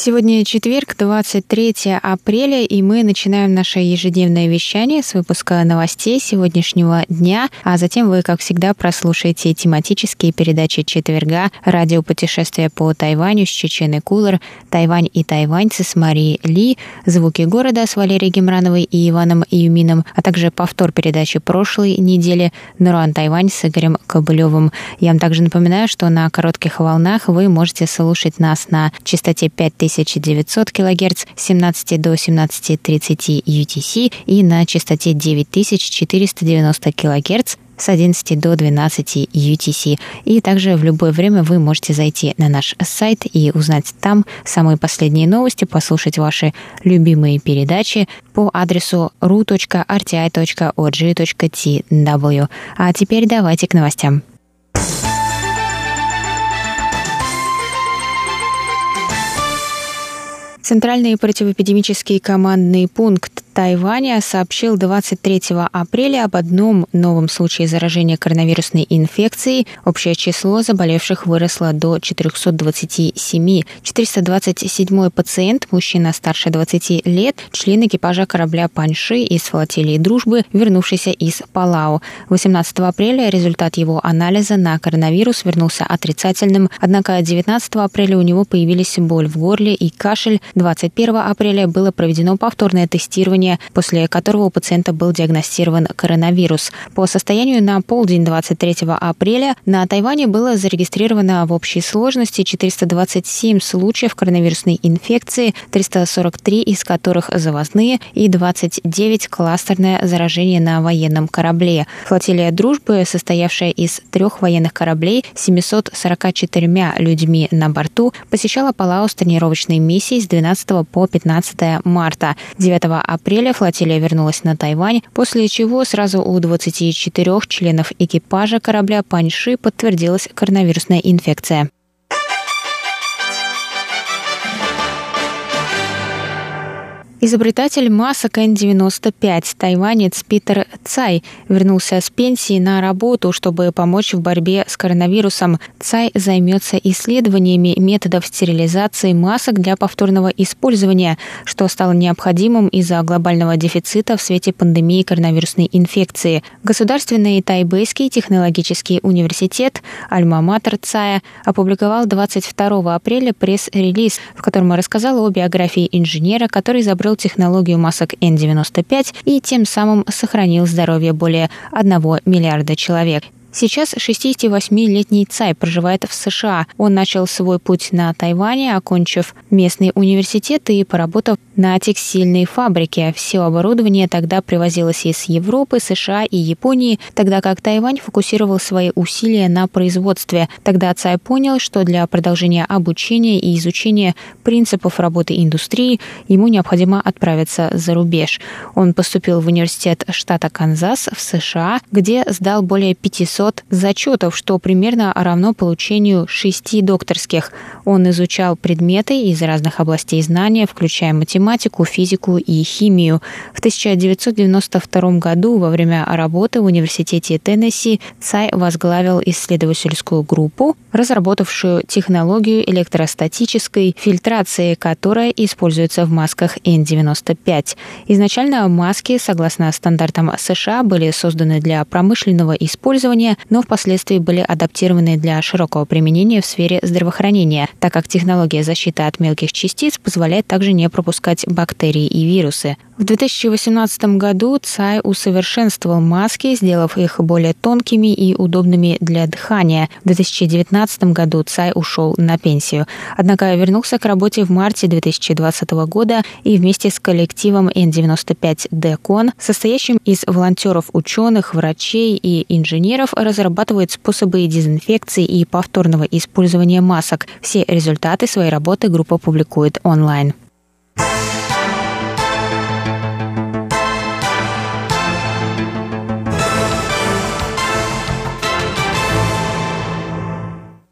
Сегодня четверг, 23 апреля, и мы начинаем наше ежедневное вещание с выпуска новостей сегодняшнего дня, а затем вы, как всегда, прослушаете тематические передачи четверга «Радио путешествия по Тайваню» с Чеченой Кулер, «Тайвань и тайваньцы» с Марией Ли, «Звуки города» с Валерией Гемрановой и Иваном Юмином, а также повтор передачи прошлой недели «Нуран Тайвань» с Игорем Кобылевым. Я вам также напоминаю, что на коротких волнах вы можете слушать нас на частоте 5000 1900 кГц с 17 до 17.30 UTC и на частоте 9490 кГц с 11 до 12 UTC. И также в любое время вы можете зайти на наш сайт и узнать там самые последние новости, послушать ваши любимые передачи по адресу ru.rti.org.tw. А теперь давайте к новостям. Центральный противоэпидемический командный пункт Тайваня сообщил 23 апреля об одном новом случае заражения коронавирусной инфекцией. Общее число заболевших выросло до 427. 427 пациент, мужчина старше 20 лет, член экипажа корабля Панши из флотилии «Дружбы», вернувшийся из Палау. 18 апреля результат его анализа на коронавирус вернулся отрицательным, однако 19 апреля у него появились боль в горле и кашель. 21 апреля было проведено повторное тестирование лечения, после которого у пациента был диагностирован коронавирус. По состоянию на полдень 23 апреля на Тайване было зарегистрировано в общей сложности 427 случаев коронавирусной инфекции, 343 из которых завозные и 29 кластерное заражение на военном корабле. Флотилия «Дружбы», состоявшая из трех военных кораблей, 744 людьми на борту, посещала Палау с тренировочной миссией с 12 по 15 марта. 9 апреля апреля флотилия вернулась на Тайвань, после чего сразу у 24 членов экипажа корабля Паньши подтвердилась коронавирусная инфекция. Изобретатель масок N95, тайванец Питер Цай, вернулся с пенсии на работу, чтобы помочь в борьбе с коронавирусом. Цай займется исследованиями методов стерилизации масок для повторного использования, что стало необходимым из-за глобального дефицита в свете пандемии коронавирусной инфекции. Государственный тайбэйский технологический университет Альма-Матер Цая опубликовал 22 апреля пресс-релиз, в котором рассказал о биографии инженера, который изобрел приобрел технологию масок N95 и тем самым сохранил здоровье более 1 миллиарда человек. Сейчас 68-летний Цай проживает в США. Он начал свой путь на Тайване, окончив местный университет и поработав на текстильной фабрике. Все оборудование тогда привозилось из Европы, США и Японии, тогда как Тайвань фокусировал свои усилия на производстве. Тогда Цай понял, что для продолжения обучения и изучения принципов работы индустрии ему необходимо отправиться за рубеж. Он поступил в университет штата Канзас в США, где сдал более 500 500 зачетов, что примерно равно получению шести докторских. Он изучал предметы из разных областей знания, включая математику, физику и химию. В 1992 году во время работы в Университете Теннесси Цай возглавил исследовательскую группу, разработавшую технологию электростатической фильтрации, которая используется в масках N95. Изначально маски, согласно стандартам США, были созданы для промышленного использования лечения, но впоследствии были адаптированы для широкого применения в сфере здравоохранения, так как технология защиты от мелких частиц позволяет также не пропускать бактерии и вирусы. В 2018 году ЦАЙ усовершенствовал маски, сделав их более тонкими и удобными для дыхания. В 2019 году ЦАЙ ушел на пенсию. Однако вернулся к работе в марте 2020 года и вместе с коллективом N95D-Con, состоящим из волонтеров, ученых, врачей и инженеров, разрабатывает способы дезинфекции и повторного использования масок. Все результаты своей работы группа публикует онлайн.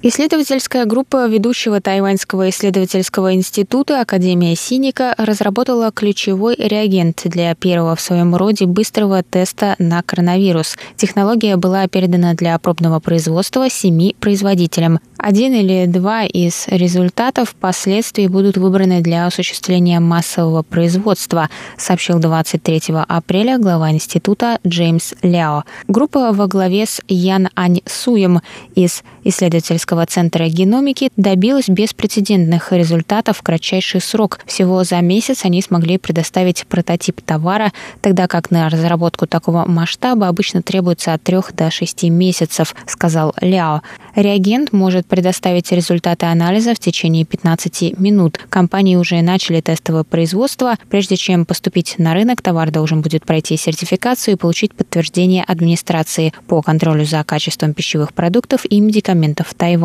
Исследовательская группа ведущего Тайваньского исследовательского института Академия Синика разработала ключевой реагент для первого в своем роде быстрого теста на коронавирус. Технология была передана для пробного производства семи производителям. Один или два из результатов впоследствии будут выбраны для осуществления массового производства, сообщил 23 апреля глава института Джеймс Ляо. Группа во главе с Ян Ань Суем из исследовательского центра геномики добилась беспрецедентных результатов в кратчайший срок. Всего за месяц они смогли предоставить прототип товара, тогда как на разработку такого масштаба обычно требуется от 3 до 6 месяцев, сказал Ляо. Реагент может предоставить результаты анализа в течение 15 минут. Компании уже начали тестовое производство. Прежде чем поступить на рынок, товар должен будет пройти сертификацию и получить подтверждение администрации по контролю за качеством пищевых продуктов и медикаментов Тайваня.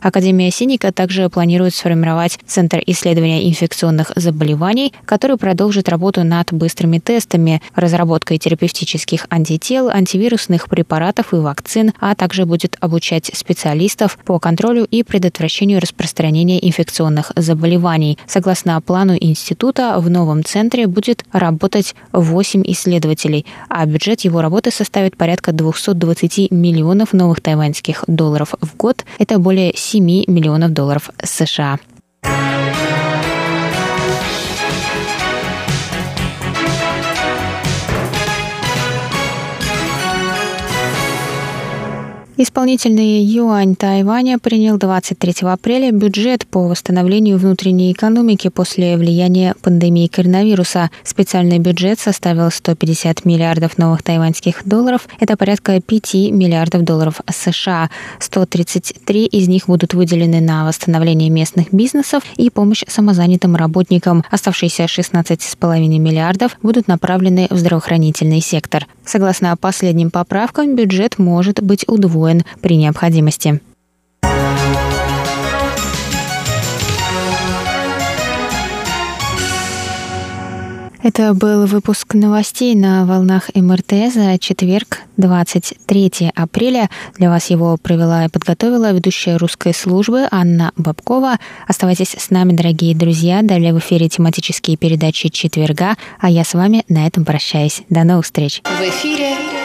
Академия Синика также планирует сформировать Центр исследования инфекционных заболеваний, который продолжит работу над быстрыми тестами, разработкой терапевтических антител, антивирусных препаратов и вакцин, а также будет обучать специалистов по контролю и предотвращению распространения инфекционных заболеваний. Согласно плану института, в новом центре будет работать 8 исследователей, а бюджет его работы составит порядка 220 миллионов новых тайваньских долларов в год. Это более 7 миллионов долларов США. Исполнительный юань Тайваня принял 23 апреля бюджет по восстановлению внутренней экономики после влияния пандемии коронавируса. Специальный бюджет составил 150 миллиардов новых тайваньских долларов. Это порядка 5 миллиардов долларов США. 133 из них будут выделены на восстановление местных бизнесов и помощь самозанятым работникам. Оставшиеся 16,5 миллиардов будут направлены в здравоохранительный сектор. Согласно последним поправкам, бюджет может быть удвоен при необходимости. Это был выпуск новостей на волнах МРТ за четверг, 23 апреля. Для вас его провела и подготовила ведущая русской службы Анна Бабкова. Оставайтесь с нами, дорогие друзья. Далее в эфире тематические передачи четверга, а я с вами на этом прощаюсь. До новых встреч. В эфире